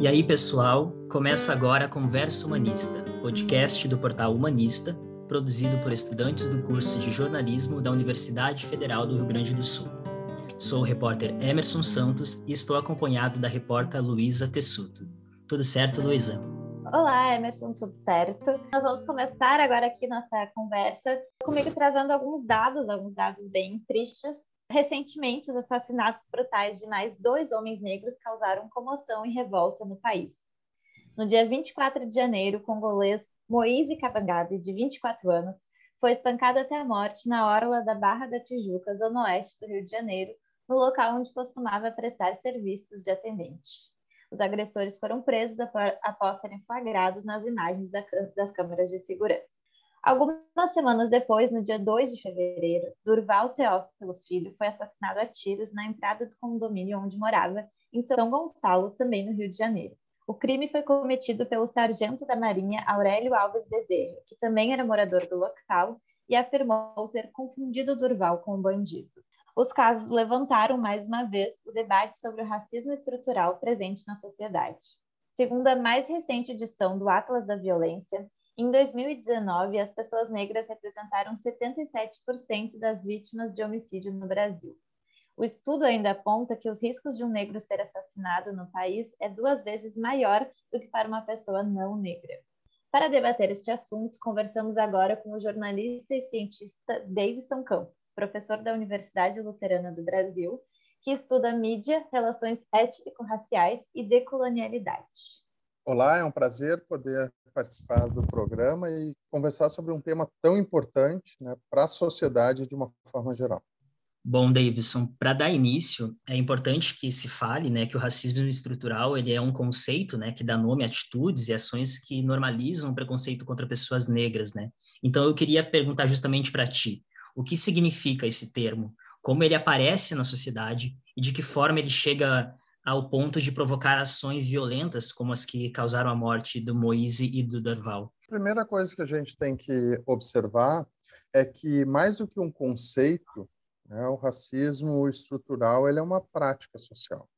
E aí, pessoal, começa agora a Conversa Humanista, podcast do portal Humanista, produzido por estudantes do curso de jornalismo da Universidade Federal do Rio Grande do Sul. Sou o repórter Emerson Santos e estou acompanhado da repórter Luísa Tessuto. Tudo certo, Luísa? Olá, Emerson, tudo certo? Nós vamos começar agora aqui nossa conversa, comigo trazendo alguns dados, alguns dados bem tristes Recentemente, os assassinatos brutais de mais dois homens negros causaram comoção e revolta no país. No dia 24 de janeiro, o congolês Moise Kabangabe, de 24 anos, foi espancado até a morte na orla da Barra da Tijuca, zona oeste do Rio de Janeiro, no local onde costumava prestar serviços de atendente. Os agressores foram presos após serem flagrados nas imagens das câmeras de segurança. Algumas semanas depois, no dia 2 de fevereiro, Durval Teófilo Filho foi assassinado a tiros na entrada do condomínio onde morava, em São Gonçalo, também no Rio de Janeiro. O crime foi cometido pelo sargento da Marinha Aurélio Alves Bezerra, que também era morador do local e afirmou ter confundido Durval com um bandido. Os casos levantaram mais uma vez o debate sobre o racismo estrutural presente na sociedade. Segundo a mais recente edição do Atlas da Violência, em 2019, as pessoas negras representaram 77% das vítimas de homicídio no Brasil. O estudo ainda aponta que os riscos de um negro ser assassinado no país é duas vezes maior do que para uma pessoa não negra. Para debater este assunto, conversamos agora com o jornalista e cientista Davidson Campos, professor da Universidade Luterana do Brasil, que estuda mídia, relações étnico-raciais e decolonialidade. Olá, é um prazer poder participar do programa e conversar sobre um tema tão importante né, para a sociedade de uma forma geral. Bom, Davidson, para dar início, é importante que se fale, né, que o racismo estrutural ele é um conceito, né, que dá nome a atitudes e ações que normalizam o preconceito contra pessoas negras, né? Então eu queria perguntar justamente para ti, o que significa esse termo? Como ele aparece na sociedade e de que forma ele chega ao ponto de provocar ações violentas como as que causaram a morte do Moise e do Darval? A primeira coisa que a gente tem que observar é que, mais do que um conceito, né, o racismo estrutural ele é uma prática social.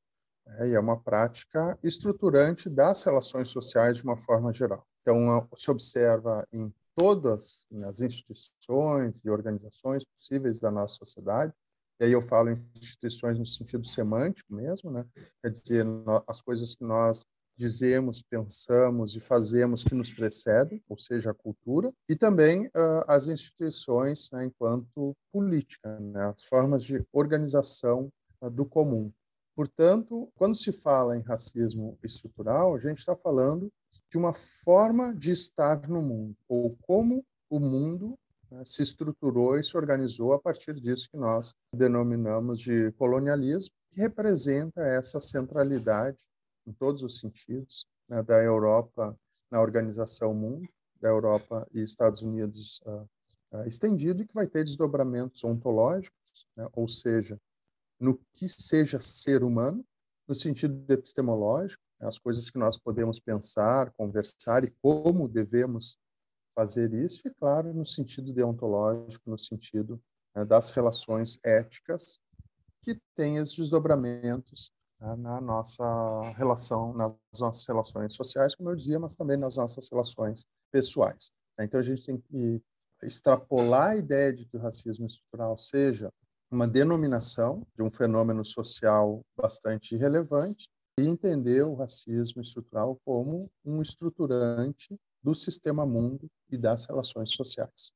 Né, e é uma prática estruturante das relações sociais de uma forma geral. Então, se observa em todas as instituições e organizações possíveis da nossa sociedade, e aí eu falo instituições no sentido semântico mesmo, né? quer dizer, as coisas que nós dizemos, pensamos e fazemos que nos precedem, ou seja, a cultura, e também uh, as instituições né, enquanto política, né, as formas de organização uh, do comum. Portanto, quando se fala em racismo estrutural, a gente está falando de uma forma de estar no mundo, ou como o mundo né, se estruturou e se organizou a partir disso que nós denominamos de colonialismo, que representa essa centralidade, em todos os sentidos, né, da Europa na organização mundo, da Europa e Estados Unidos uh, uh, estendido, e que vai ter desdobramentos ontológicos, né, ou seja, no que seja ser humano, no sentido epistemológico, né, as coisas que nós podemos pensar, conversar e como devemos fazer isso, e, claro, no sentido deontológico, no sentido né, das relações éticas, que tem esses desdobramentos né, na nossa relação, nas nossas relações sociais, como eu dizia, mas também nas nossas relações pessoais. Então, a gente tem que extrapolar a ideia de que o racismo estrutural seja uma denominação de um fenômeno social bastante relevante e entender o racismo estrutural como um estruturante do sistema mundo e das relações sociais.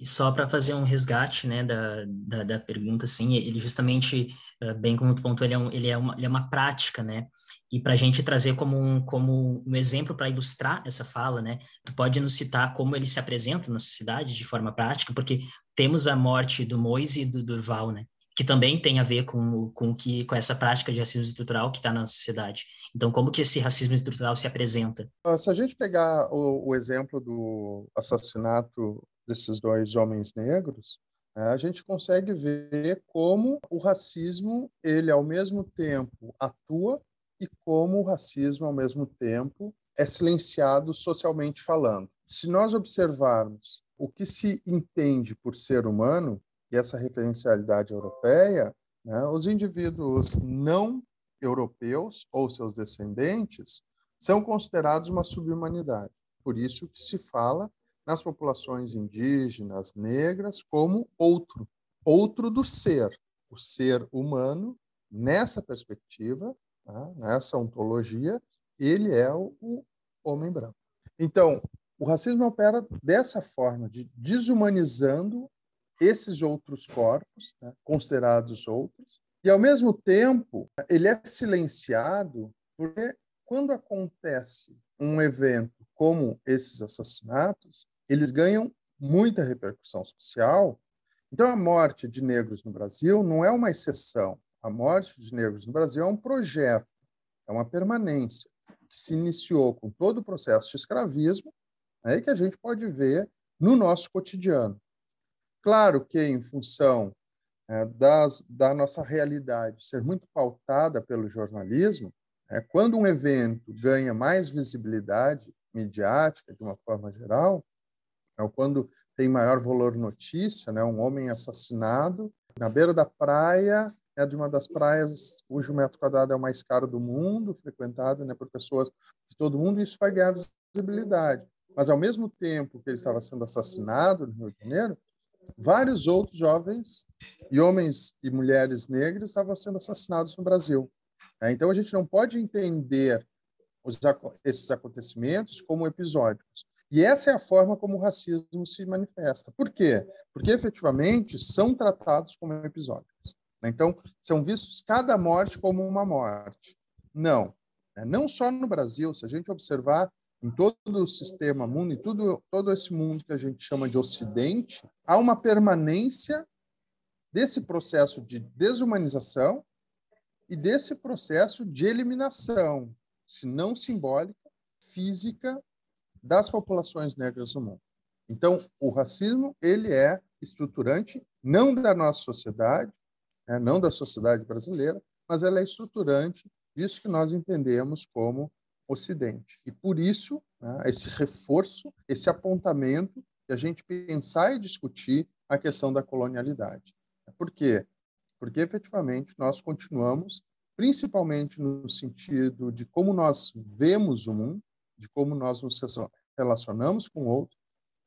E só para fazer um resgate né, da, da, da, pergunta, assim, ele justamente, eh, bem como tu pontuou, ele é, um, ele, é uma, ele é uma prática, né? E para a gente trazer como um, como um exemplo para ilustrar essa fala, né? Tu pode nos citar como ele se apresenta na sociedade de forma prática, porque temos a morte do Moise e do Durval, né? Que também tem a ver com, com, que, com essa prática de racismo estrutural que está na sociedade. Então, como que esse racismo estrutural se apresenta? Ah, se a gente pegar o, o exemplo do assassinato desses dois homens negros, né, a gente consegue ver como o racismo, ele ao mesmo tempo atua e como o racismo ao mesmo tempo é silenciado socialmente falando. Se nós observarmos o que se entende por ser humano, e essa referencialidade europeia, né, os indivíduos não europeus ou seus descendentes são considerados uma subhumanidade. Por isso que se fala nas populações indígenas, negras, como outro, outro do ser, o ser humano, nessa perspectiva, né, nessa ontologia, ele é o, o homem branco. Então, o racismo opera dessa forma, de desumanizando esses outros corpos, né, considerados outros, e ao mesmo tempo ele é silenciado porque quando acontece um evento como esses assassinatos, eles ganham muita repercussão social. Então a morte de negros no Brasil não é uma exceção. A morte de negros no Brasil é um projeto, é uma permanência que se iniciou com todo o processo de escravismo né, e que a gente pode ver no nosso cotidiano. Claro que, em função é, das, da nossa realidade ser muito pautada pelo jornalismo, é, quando um evento ganha mais visibilidade midiática, de uma forma geral, é, quando tem maior valor notícia, né, um homem assassinado na beira da praia, é de uma das praias cujo metro quadrado é o mais caro do mundo, frequentado né, por pessoas de todo mundo, isso vai ganhar visibilidade. Mas, ao mesmo tempo que ele estava sendo assassinado no Rio de Janeiro, vários outros jovens e homens e mulheres negros estavam sendo assassinados no Brasil. É, então a gente não pode entender os, esses acontecimentos como episódicos. E essa é a forma como o racismo se manifesta. Por quê? Porque efetivamente são tratados como episódicos. Né? Então, são vistos cada morte como uma morte. Não. Né? Não só no Brasil, se a gente observar em todo o sistema mundo, em tudo, todo esse mundo que a gente chama de Ocidente, há uma permanência desse processo de desumanização e desse processo de eliminação, se não simbólica, física, das populações negras no mundo. Então, o racismo ele é estruturante não da nossa sociedade, né, não da sociedade brasileira, mas ela é estruturante disso que nós entendemos como Ocidente. E por isso, né, esse reforço, esse apontamento de a gente pensar e discutir a questão da colonialidade. Por quê? Porque efetivamente nós continuamos, principalmente no sentido de como nós vemos o mundo, de como nós nos relacionamos com o outro,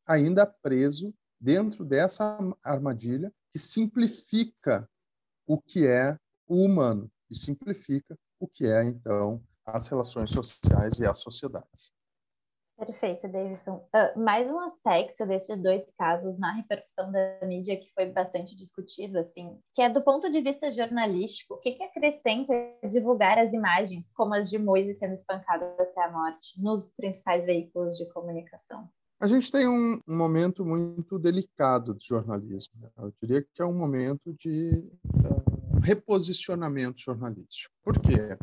ainda preso dentro dessa armadilha que simplifica o que é o humano e simplifica o que é, então, as relações sociais e as sociedades. Perfeito, Davidson. Uh, mais um aspecto desses dois casos na repercussão da mídia que foi bastante discutido, assim, que é do ponto de vista jornalístico, o que, que acrescenta divulgar as imagens, como as de Moisés sendo espancado até a morte, nos principais veículos de comunicação? A gente tem um, um momento muito delicado de jornalismo. Né? Eu diria que é um momento de uh, reposicionamento jornalístico. Por quê?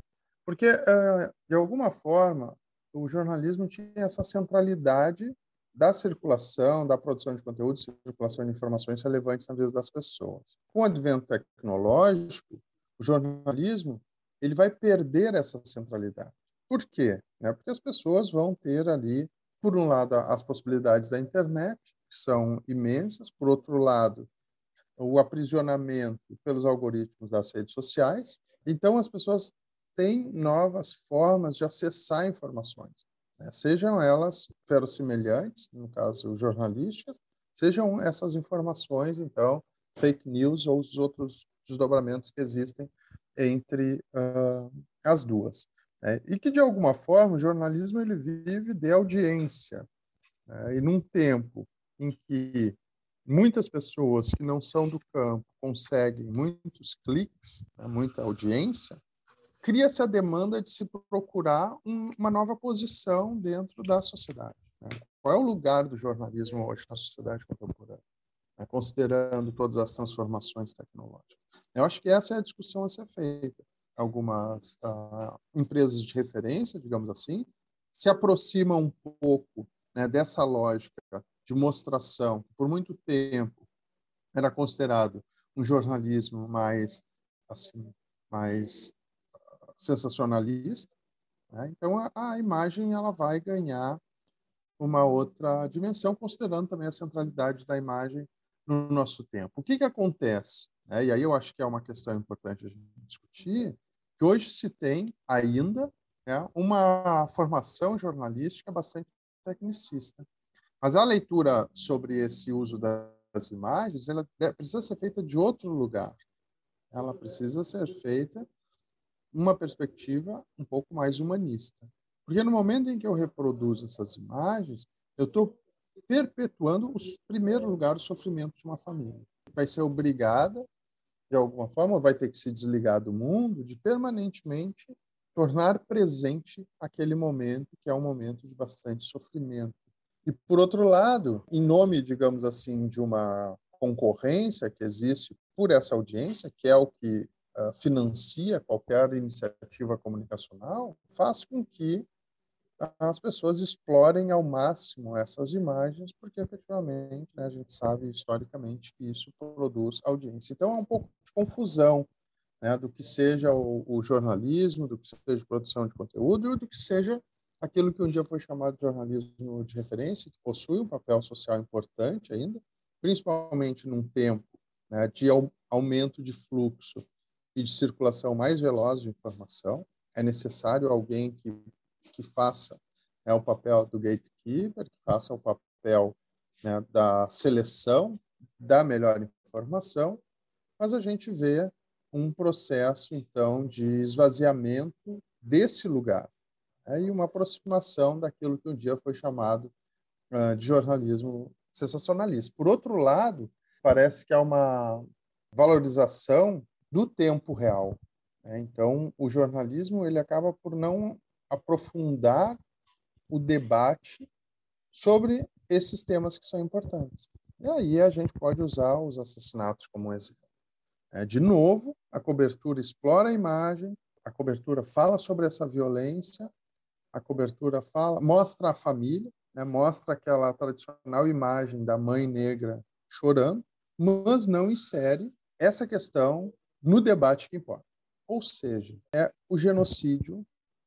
Porque, uh, de alguma forma, o jornalismo tinha essa centralidade da circulação, da produção de conteúdo, circulação de informações relevantes na vida das pessoas. Com o advento tecnológico, o jornalismo ele vai perder essa centralidade. Por quê? Né? Porque as pessoas vão ter ali, por um lado, as possibilidades da internet, que são imensas, por outro lado, o aprisionamento pelos algoritmos das redes sociais. Então, as pessoas tem novas formas de acessar informações, né? sejam elas verossimilhantes, no caso jornalísticas, sejam essas informações, então, fake news ou os outros desdobramentos que existem entre uh, as duas. Né? E que, de alguma forma, o jornalismo ele vive de audiência. Né? E num tempo em que muitas pessoas que não são do campo conseguem muitos cliques, né? muita audiência, cria-se a demanda de se procurar um, uma nova posição dentro da sociedade. Né? Qual é o lugar do jornalismo hoje na sociedade contemporânea, né? considerando todas as transformações tecnológicas? Eu acho que essa é a discussão a ser feita. Algumas uh, empresas de referência, digamos assim, se aproximam um pouco né, dessa lógica de mostração, que por muito tempo era considerado um jornalismo mais assim, mais sensacionalista. Né? Então, a, a, imagem ela vai ganhar uma outra dimensão, considerando também a centralidade da imagem no nosso tempo. O que, que acontece? Né? E aí eu acho que é uma questão importante a gente discutir. que hoje se tem ainda né, uma formação jornalística bastante tecnicista. Mas a leitura sobre esse uso das imagens, ela precisa ser feita de outro lugar. Ela precisa ser feita uma perspectiva um pouco mais humanista. Porque no momento em que eu reproduzo essas imagens, eu estou perpetuando, o primeiro lugar, o sofrimento de uma família. Vai ser obrigada, de alguma forma, vai ter que se desligar do mundo, de permanentemente tornar presente aquele momento, que é um momento de bastante sofrimento. E, por outro lado, em nome, digamos assim, de uma concorrência que existe por essa audiência, que é o que uh, financia qualquer iniciativa comunicacional, faz com que as pessoas explorem ao máximo essas imagens, porque efetivamente né, a gente sabe historicamente que isso produz audiência. Então é um pouco de confusão né, do que seja o, o, jornalismo, do que seja produção de conteúdo e do que seja aquilo que um dia foi chamado de jornalismo de referência, que possui um papel social importante ainda, principalmente num tempo né, de aumento de fluxo e de circulação mais veloz de informação. É necessário alguém que que faça né, o papel do gatekeeper, que faça o papel né, da seleção da melhor informação, mas a gente vê um processo, então, de esvaziamento desse lugar né, e uma aproximação daquilo que um dia foi chamado uh, de jornalismo sensacionalista. Por outro lado, parece que há uma valorização do tempo real. Né? Então, o jornalismo ele acaba por não aprofundar o debate sobre esses temas que são importantes. E aí a gente pode usar os assassinatos como exemplo. É, de novo, a cobertura explora a imagem, a cobertura fala sobre essa violência, a cobertura fala, mostra a família, né, mostra aquela tradicional imagem da mãe negra chorando, mas não insere essa questão no debate que importa. Ou seja, é o genocídio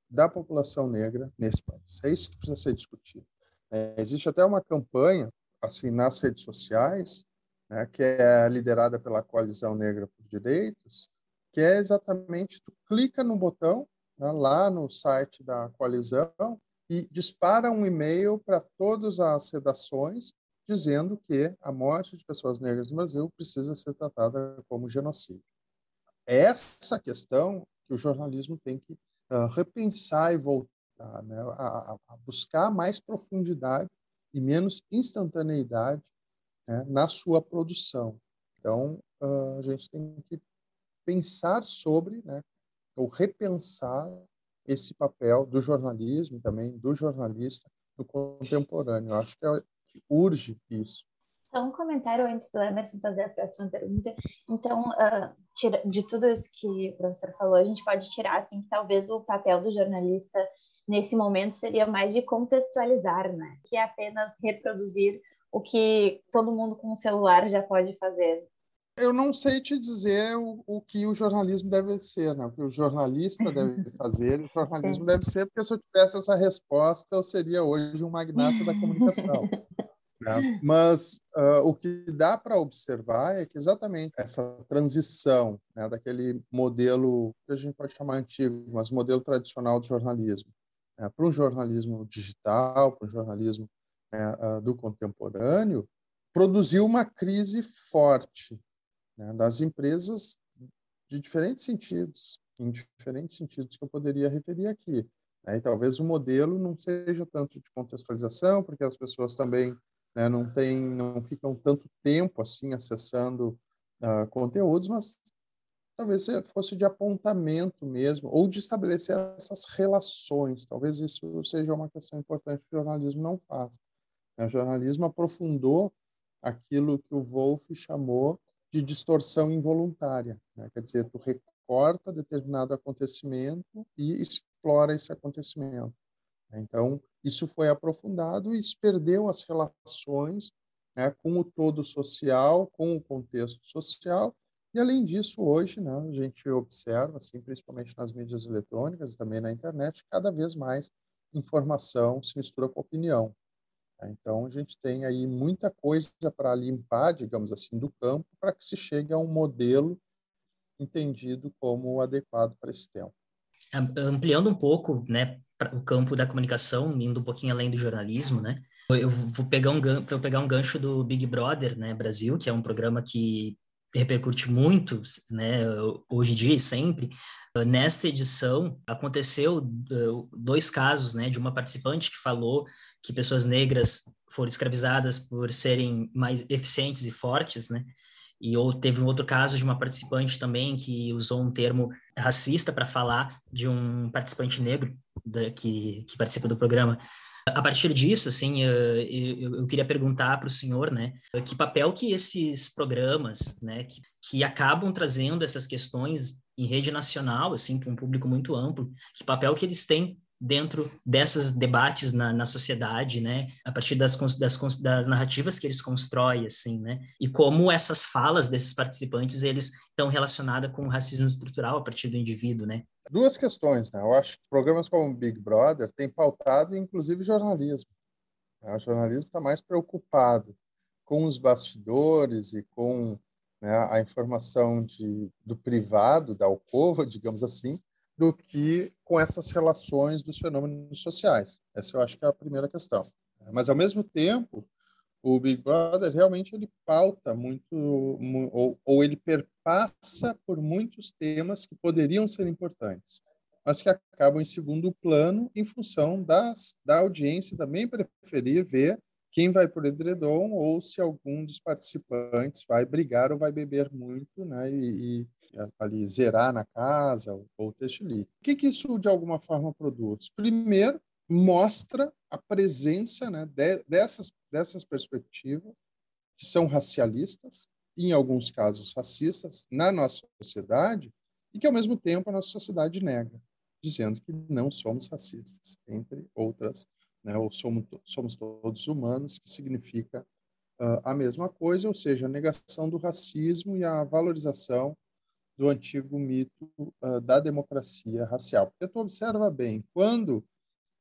da população negra nesse país. É isso que precisa ser discutido. É, existe até uma campanha assim nas redes sociais, né, que é liderada pela Coalizão Negra por Direitos, que é exatamente tu clica no botão né, lá no site da coalizão e dispara um e-mail para todas as redações dizendo que a morte de pessoas negras no Brasil precisa ser tratada como genocídio. Essa questão que o jornalismo tem que repensar e voltar, né? a, a, buscar mais profundidade e menos instantaneidade né? na sua produção. Então, uh, a gente tem que pensar sobre, né? ou repensar esse papel do jornalismo também, do jornalista no contemporâneo. Eu acho que, é, que urge isso. Só um comentário antes do Emerson fazer a próxima pergunta. Então, uh, tira, de tudo isso que o professor falou, a gente pode tirar assim que talvez o papel do jornalista nesse momento seria mais de contextualizar, né? Que é apenas reproduzir o que todo mundo com o celular já pode fazer. Eu não sei te dizer o, o que o jornalismo deve ser, né? O que o jornalista deve fazer, o jornalismo Sim. deve ser, porque se eu tivesse essa resposta, eu seria hoje um magnata da comunicação. Né? Mas uh, o que dá para observar é que exatamente essa transição né, daquele modelo que a gente pode chamar antigo, mas modelo tradicional de jornalismo, né, para um jornalismo digital, para um jornalismo né, uh, do contemporâneo, produziu uma crise forte né, das empresas de diferentes sentidos, em diferentes sentidos que eu poderia referir aqui. Né? E talvez o modelo não seja tanto de contextualização, porque as pessoas também né? não tem, não ficam tanto tempo assim acessando uh, conteúdos, mas talvez fosse de apontamento mesmo, ou de estabelecer essas relações. Talvez isso seja uma questão importante que o jornalismo não faz. O jornalismo aprofundou aquilo que o Wolff chamou de distorção involuntária. Né? Quer dizer, tu recorta determinado acontecimento e explora esse acontecimento. Então, isso foi aprofundado e se perdeu as relações né, com o todo social, com o contexto social. E, além disso, hoje né, a gente observa, assim, principalmente nas mídias eletrônicas e também na internet, cada vez mais informação se mistura com opinião. Né. Então, a gente tem aí muita coisa para limpar, digamos assim, do campo, para que se chegue a um modelo entendido como adequado para esse tempo. ampliando um pouco, né, o campo da comunicação, indo um pouquinho além do jornalismo, né? Eu vou pegar um gancho, vou pegar um gancho do Big Brother, né, Brasil, que é um programa que repercute muito, né, hoje em dia e sempre. Nesta edição aconteceu dois casos, né, de uma participante que falou que pessoas negras foram escravizadas por serem mais eficientes e fortes, né? E ou teve um outro caso de uma participante também que usou um termo racista para falar de um participante negro da, que, que participa do programa. A partir disso, assim, eu, eu queria perguntar para o senhor, né, que papel que esses programas, né, que, que acabam trazendo essas questões em rede nacional, assim, para um público muito amplo, que papel que eles têm dentro desses debates na, na sociedade, né, a partir das, das, das, narrativas que eles constroem, assim, né, e como essas falas desses participantes, eles estão relacionadas com o racismo estrutural a partir do indivíduo, né. Duas questões, né, eu acho que programas como Big Brother têm pautado, inclusive, jornalismo. Né? O jornalismo está mais preocupado com os bastidores e com né, a informação de, do privado, da alcova, digamos assim, do que com essas relações dos fenômenos sociais. Essa eu acho que é a primeira questão. Mas, ao mesmo tempo, o Big Brother realmente ele pauta muito, ou, ou ele perpassa por muitos temas que poderiam ser importantes, mas que acabam em segundo plano em função das, da audiência também preferir ver quem vai por edredom ou se algum dos participantes vai brigar ou vai beber muito, né, e, e ali zerar na casa ou, ou textilir. O que, que isso de alguma forma produz? Primeiro, mostra a presença né, de, dessas, dessas perspectivas que são racialistas, em alguns casos racistas, na nossa sociedade, e que, ao mesmo tempo, a nossa sociedade nega, dizendo que não somos racistas, entre outras né? ou somos, somos todos humanos, que significa uh, a mesma coisa, ou seja, a negação do racismo e a valorização do antigo mito uh, da democracia racial. Porque tu observa bem, quando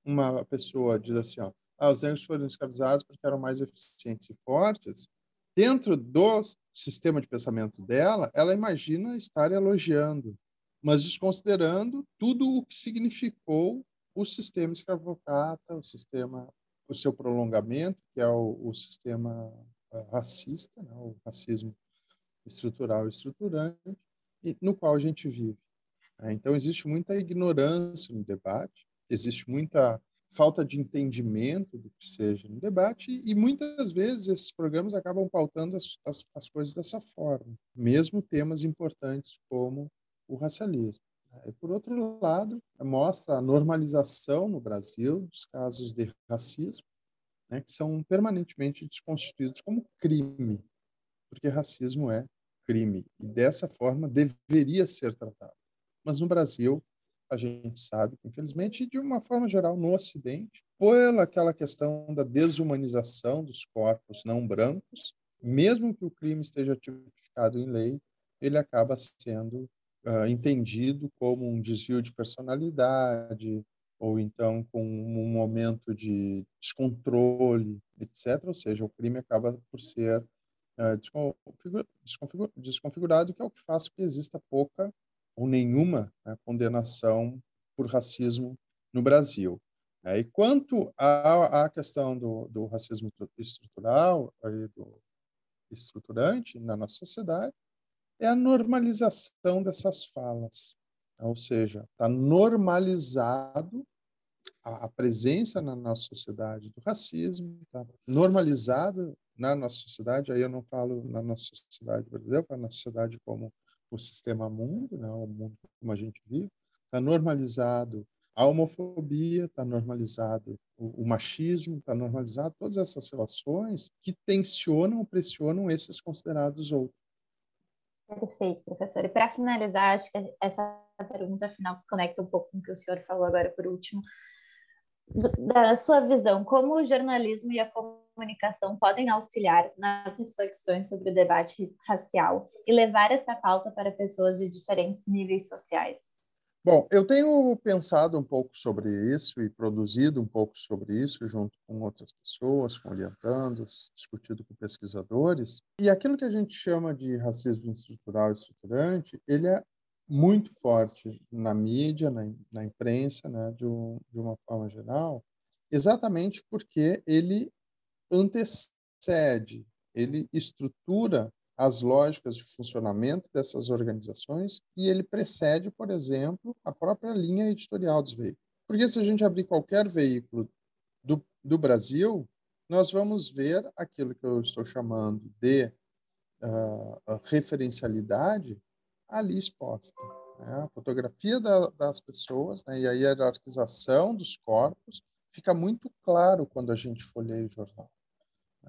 uma pessoa diz assim, ó, ah, os negros foram escravizados porque eram mais eficientes e fortes, dentro do sistema de pensamento dela, ela imagina estar elogiando, mas desconsiderando tudo o que significou o sistema escravocrata, o sistema, o seu prolongamento, que é o, o sistema uh, racista, né, o racismo estrutural e estruturante, e, no qual a gente vive. Né? Então, existe muita ignorância no debate, existe muita falta de entendimento do que seja no debate, e muitas vezes esses programas acabam pautando as, as, as coisas dessa forma, mesmo temas importantes como o racialismo. Por outro lado, mostra a normalização no Brasil dos casos de racismo, né, que são permanentemente desconstituídos como crime, porque racismo é crime e dessa forma deveria ser tratado. Mas no Brasil, a gente sabe, infelizmente, de uma forma geral no Ocidente, pela aquela questão da desumanização dos corpos não brancos, mesmo que o crime esteja tipificado em lei, ele acaba sendo uh, entendido como um desvio de personalidade, ou então com um momento de descontrole, etc. Ou seja, o crime acaba por ser uh, desconfigurado, que é o que faz que exista pouca ou nenhuma né, condenação por racismo no Brasil. É, e quanto à, à questão do, do, racismo estrutural, do estruturante na nossa sociedade, é a normalização dessas falas. Ou seja, está normalizado a, presença na nossa sociedade do racismo, está normalizado na nossa sociedade, aí eu não falo na nossa sociedade brasileira, falo na sociedade como o sistema mundo, né, o mundo como a gente vive, está normalizado a homofobia, está normalizado o, o machismo, está normalizado todas essas relações que tensionam, pressionam esses considerados outros. Perfeito, professor. E para finalizar, acho que essa pergunta final se conecta um pouco com o que o senhor falou agora por último. Da sua visão, como o jornalismo e a comunicação podem auxiliar nas reflexões sobre o debate racial e levar essa pauta para pessoas de diferentes níveis sociais? Bom, eu tenho pensado um pouco sobre isso e produzido um pouco sobre isso junto com outras pessoas, com orientandos, discutido com pesquisadores. E aquilo que a gente chama de racismo estrutural e estruturante, ele é muito forte na mídia, na, na imprensa, né, de, um, de uma forma geral, exatamente porque ele antecede, ele estrutura as lógicas de funcionamento dessas organizações e ele precede, por exemplo, a própria linha editorial dos veículos. Porque se a gente abrir qualquer veículo do, do Brasil, nós vamos ver aquilo que eu estou chamando de uh, referencialidade ali exposta. Né? A fotografia da, das pessoas né? e a hierarquização dos corpos fica muito claro quando a gente folheia o jornal.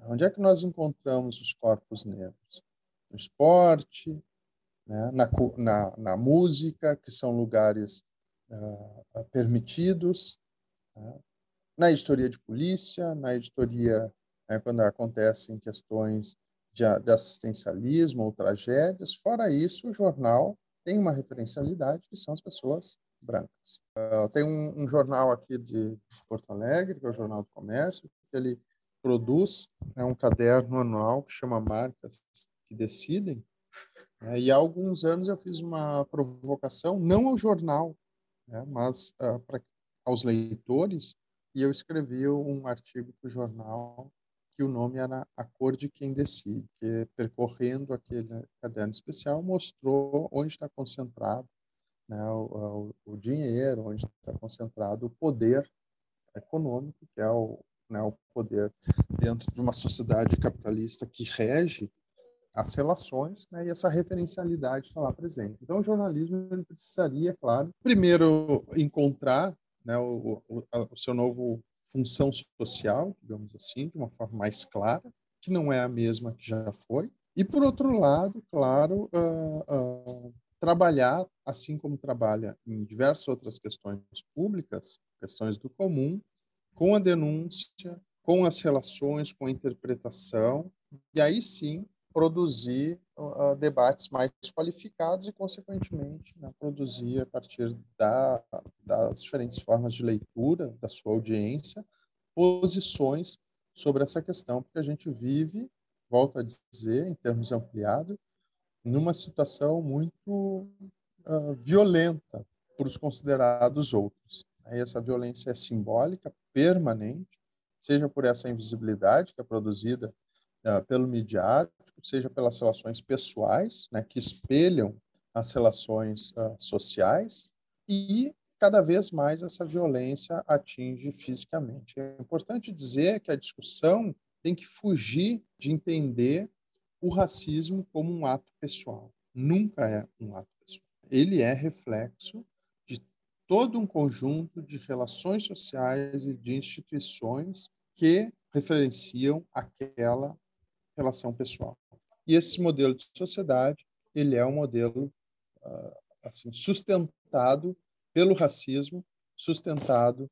Onde é que nós encontramos os corpos negros? No esporte, né? na, na, na, música, que são lugares uh, permitidos, né? na editoria de polícia, na editoria, né, quando acontecem questões de, de, assistencialismo ou tragédias. Fora isso, o jornal tem uma referencialidade, que são as pessoas brancas. Uh, tem um, um, jornal aqui de, de Porto Alegre, que é o Jornal do Comércio, que ele produz né, um caderno anual que chama Marcas que Decidem. Né, e há alguns anos eu fiz uma provocação, não ao jornal, né, mas uh, pra, aos leitores, e eu escrevi um artigo para o jornal que o nome era A Cor de Quem Decide, que percorrendo aquele caderno especial mostrou onde está concentrado né, o, o, dinheiro, onde está concentrado o poder econômico, que é o, né, o poder dentro de uma sociedade capitalista que rege as relações, né, e essa referencialidade está lá presente. Então, o jornalismo ele precisaria, claro, primeiro encontrar né, o, o, o seu novo função social, digamos assim, de uma forma mais clara, que não é a mesma que já foi. E, por outro lado, claro, uh, uh, trabalhar, assim como trabalha em diversas outras questões públicas, questões do comum, com a denúncia, com as relações, com a interpretação, e aí sim produzir uh, debates mais qualificados e, consequentemente, né, produzir a partir da, das diferentes formas de leitura da sua audiência posições sobre essa questão, porque a gente vive, volto a dizer, em termos ampliados, numa situação muito uh, violenta por os considerados outros. Aí essa violência é simbólica, permanente, seja por essa invisibilidade que é produzida uh, pelo midiático, seja pelas relações pessoais, né, que espelham as relações uh, sociais, e cada vez mais essa violência atinge fisicamente. É importante dizer que a discussão tem que fugir de entender o racismo como um ato pessoal. Nunca é um ato pessoal. Ele é reflexo de todo um conjunto de relações sociais e de instituições que referenciam aquela relação pessoal. E esse modelo de sociedade, ele é um modelo uh, assim sustentado pelo racismo, sustentado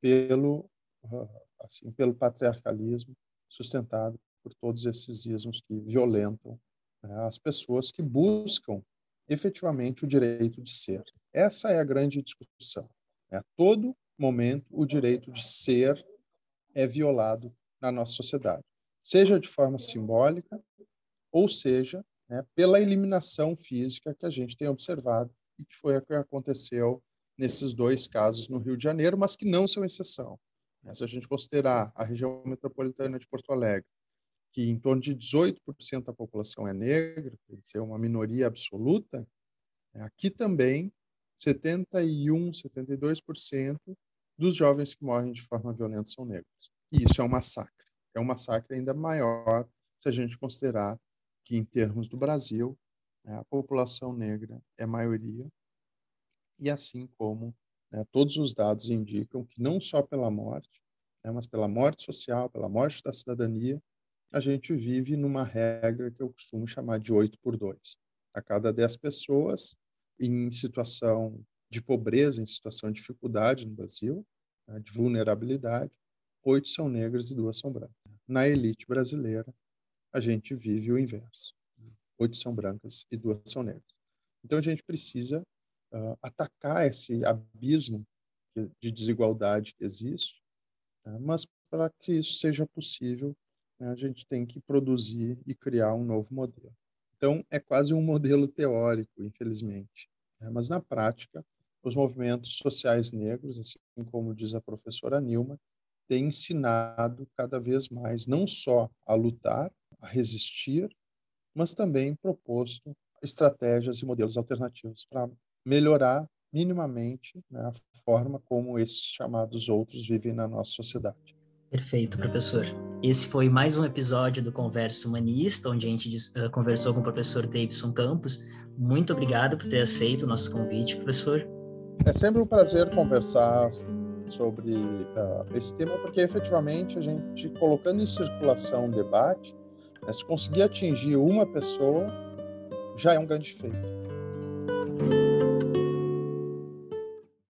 pelo uh, assim pelo patriarcalismo, sustentado por todos esses ismos que violentam né, as pessoas que buscam efetivamente o direito de ser. Essa é a grande discussão. A todo momento o direito de ser é violado na nossa sociedade, seja de forma simbólica, ou seja, né, pela eliminação física que a gente tem observado e que foi o que aconteceu nesses dois casos no Rio de Janeiro, mas que não são exceção. Né. Se a gente considerar a região metropolitana de Porto Alegre, que em torno de 18% da população é negra, quer dizer, uma minoria absoluta, né, aqui também 71, 72% dos jovens que morrem de forma violenta são negros. E isso é um massacre. É um massacre ainda maior se a gente considerar que, em termos do Brasil, né, a população negra é maioria, e assim como né, todos os dados indicam que não só pela morte, né, mas pela morte social, pela morte da cidadania, a gente vive numa regra que eu costumo chamar de 8 por 2. A cada 10 pessoas em situação de pobreza, em situação de dificuldade no Brasil, né, de vulnerabilidade, oito são negras e duas são brancas. Na elite brasileira, a gente vive o inverso. Oito são brancas e duas são negras. Então a gente precisa uh, atacar esse abismo de desigualdade que existe, né? mas para que isso seja possível, né, a gente tem que produzir e criar um novo modelo. Então é quase um modelo teórico, infelizmente. Né? Mas, na prática, os movimentos sociais negros, assim como diz a professora Nilma, têm ensinado cada vez mais não só a lutar, a resistir, mas também proposto estratégias e modelos alternativos para melhorar minimamente né, a forma como esses chamados outros vivem na nossa sociedade. Perfeito, professor. Esse foi mais um episódio do Converso Humanista, onde a gente conversou com o professor Davidson Campos. Muito obrigado por ter aceito o nosso convite, professor. É sempre um prazer conversar sobre uh, esse tema, porque efetivamente a gente colocando em circulação um debate, né, se conseguir atingir uma pessoa, já é um grande feito.